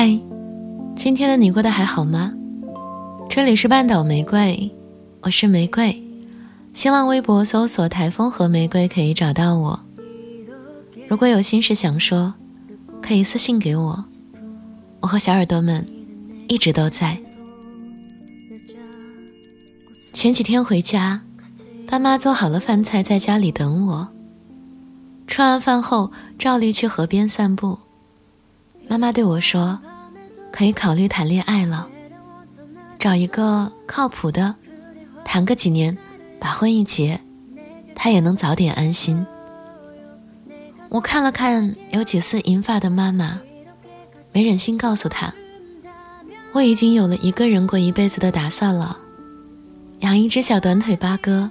嗨，今天的你过得还好吗？这里是半岛玫瑰，我是玫瑰。新浪微博搜索“台风和玫瑰”可以找到我。如果有心事想说，可以私信给我。我和小耳朵们一直都在。前几天回家，爸妈做好了饭菜，在家里等我。吃完饭后，照例去河边散步。妈妈对我说：“可以考虑谈恋爱了，找一个靠谱的，谈个几年，把婚一结，他也能早点安心。”我看了看有几丝银发的妈妈，没忍心告诉她，我已经有了一个人过一辈子的打算了，养一只小短腿八哥，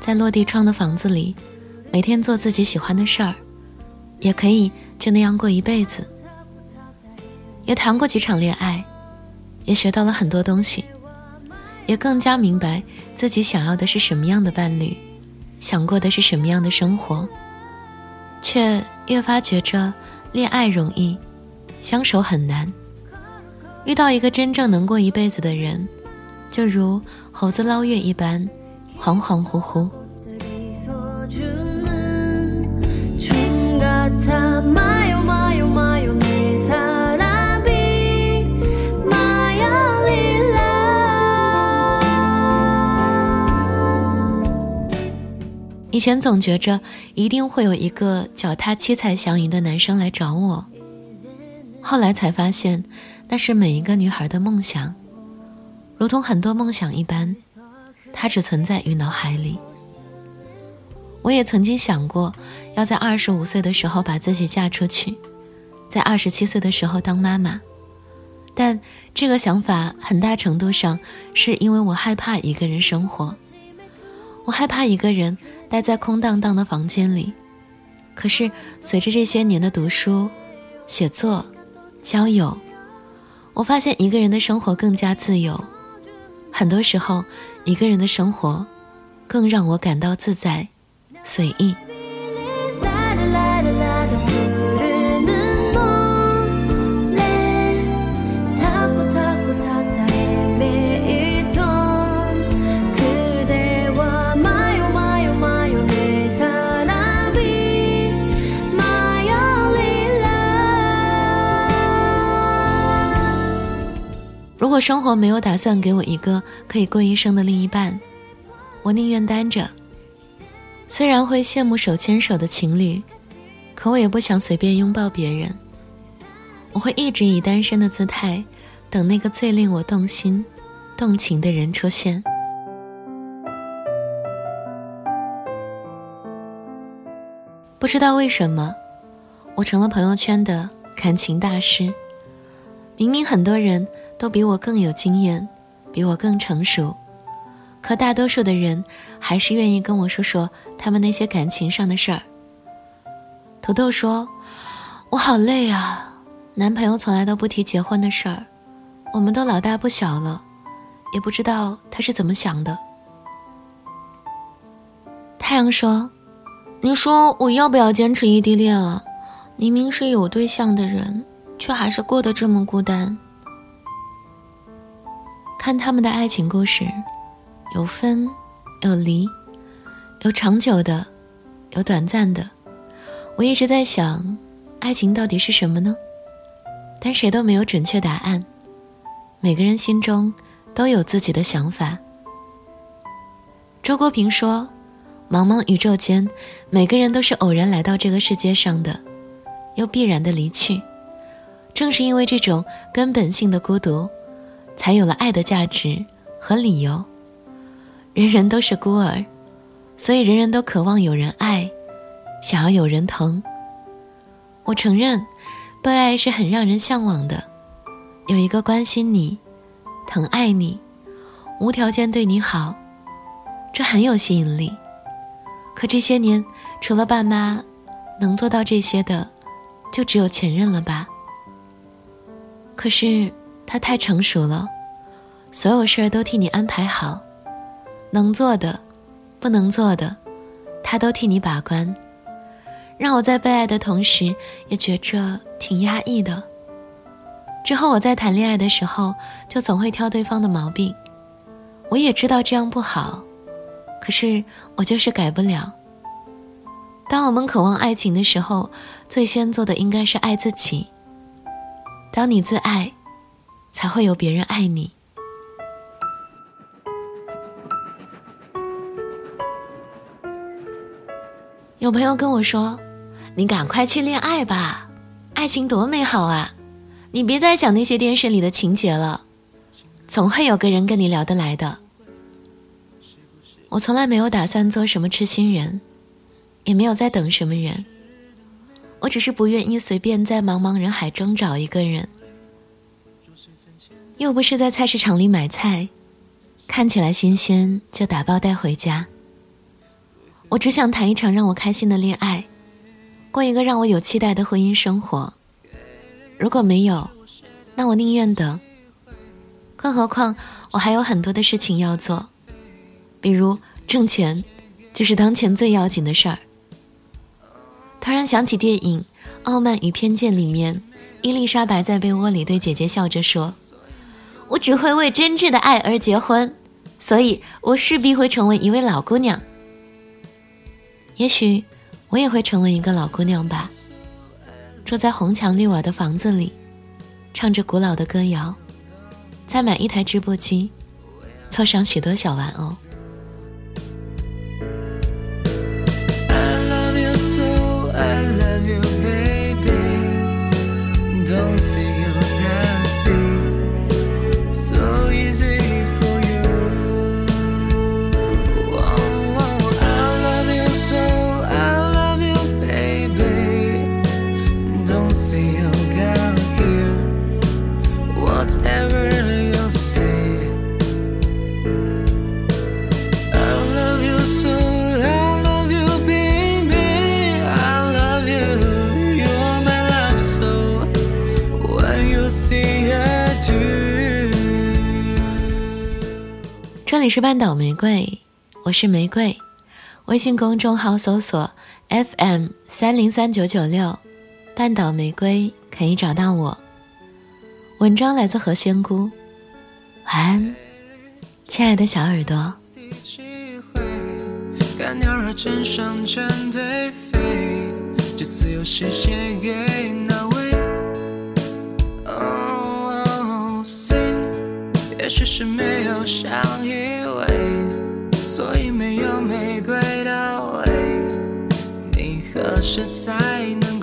在落地窗的房子里，每天做自己喜欢的事儿，也可以就那样过一辈子。也谈过几场恋爱，也学到了很多东西，也更加明白自己想要的是什么样的伴侣，想过的是什么样的生活，却越发觉着恋爱容易，相守很难。遇到一个真正能过一辈子的人，就如猴子捞月一般，恍恍惚惚。以前总觉着一定会有一个脚踏七彩祥云的男生来找我，后来才发现，那是每一个女孩的梦想，如同很多梦想一般，它只存在于脑海里。我也曾经想过，要在二十五岁的时候把自己嫁出去，在二十七岁的时候当妈妈，但这个想法很大程度上是因为我害怕一个人生活，我害怕一个人。待在空荡荡的房间里，可是随着这些年的读书、写作、交友，我发现一个人的生活更加自由。很多时候，一个人的生活更让我感到自在、随意。生活没有打算给我一个可以过一生的另一半，我宁愿单着。虽然会羡慕手牵手的情侣，可我也不想随便拥抱别人。我会一直以单身的姿态，等那个最令我动心、动情的人出现。不知道为什么，我成了朋友圈的感情大师。明明很多人。都比我更有经验，比我更成熟，可大多数的人还是愿意跟我说说他们那些感情上的事儿。土豆说：“我好累啊，男朋友从来都不提结婚的事儿，我们都老大不小了，也不知道他是怎么想的。”太阳说：“你说我要不要坚持异地恋啊？明明是有对象的人，却还是过得这么孤单。”看他们的爱情故事，有分，有离，有长久的，有短暂的。我一直在想，爱情到底是什么呢？但谁都没有准确答案。每个人心中都有自己的想法。周国平说：“茫茫宇宙间，每个人都是偶然来到这个世界上的，又必然的离去。正是因为这种根本性的孤独。”才有了爱的价值和理由。人人都是孤儿，所以人人都渴望有人爱，想要有人疼。我承认，被爱是很让人向往的，有一个关心你、疼爱你、无条件对你好，这很有吸引力。可这些年，除了爸妈，能做到这些的，就只有前任了吧？可是。他太成熟了，所有事儿都替你安排好，能做的，不能做的，他都替你把关，让我在被爱的同时，也觉着挺压抑的。之后我在谈恋爱的时候，就总会挑对方的毛病。我也知道这样不好，可是我就是改不了。当我们渴望爱情的时候，最先做的应该是爱自己。当你自爱，才会有别人爱你。有朋友跟我说：“你赶快去恋爱吧，爱情多美好啊！你别再想那些电视里的情节了，总会有个人跟你聊得来的。”我从来没有打算做什么痴心人，也没有在等什么人。我只是不愿意随便在茫茫人海中找一个人，又不是在菜市场里买菜，看起来新鲜就打包带回家。我只想谈一场让我开心的恋爱，过一个让我有期待的婚姻生活。如果没有，那我宁愿等。更何况我还有很多的事情要做，比如挣钱，就是当前最要紧的事儿。突然想起电影《傲慢与偏见》里面，伊丽莎白在被窝里对姐姐笑着说：“我只会为真挚的爱而结婚，所以我势必会成为一位老姑娘。也许我也会成为一个老姑娘吧，住在红墙绿瓦的房子里，唱着古老的歌谣，再买一台织布机，凑上许多小玩偶。” you. 里是半岛玫瑰，我是玫瑰。微信公众号搜索 FM 三零三九九六，半岛玫瑰可以找到我。文章来自何仙姑，晚安，亲爱的小耳朵。只是没有相依偎，所以没有玫瑰的味。你何时才能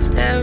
what's ever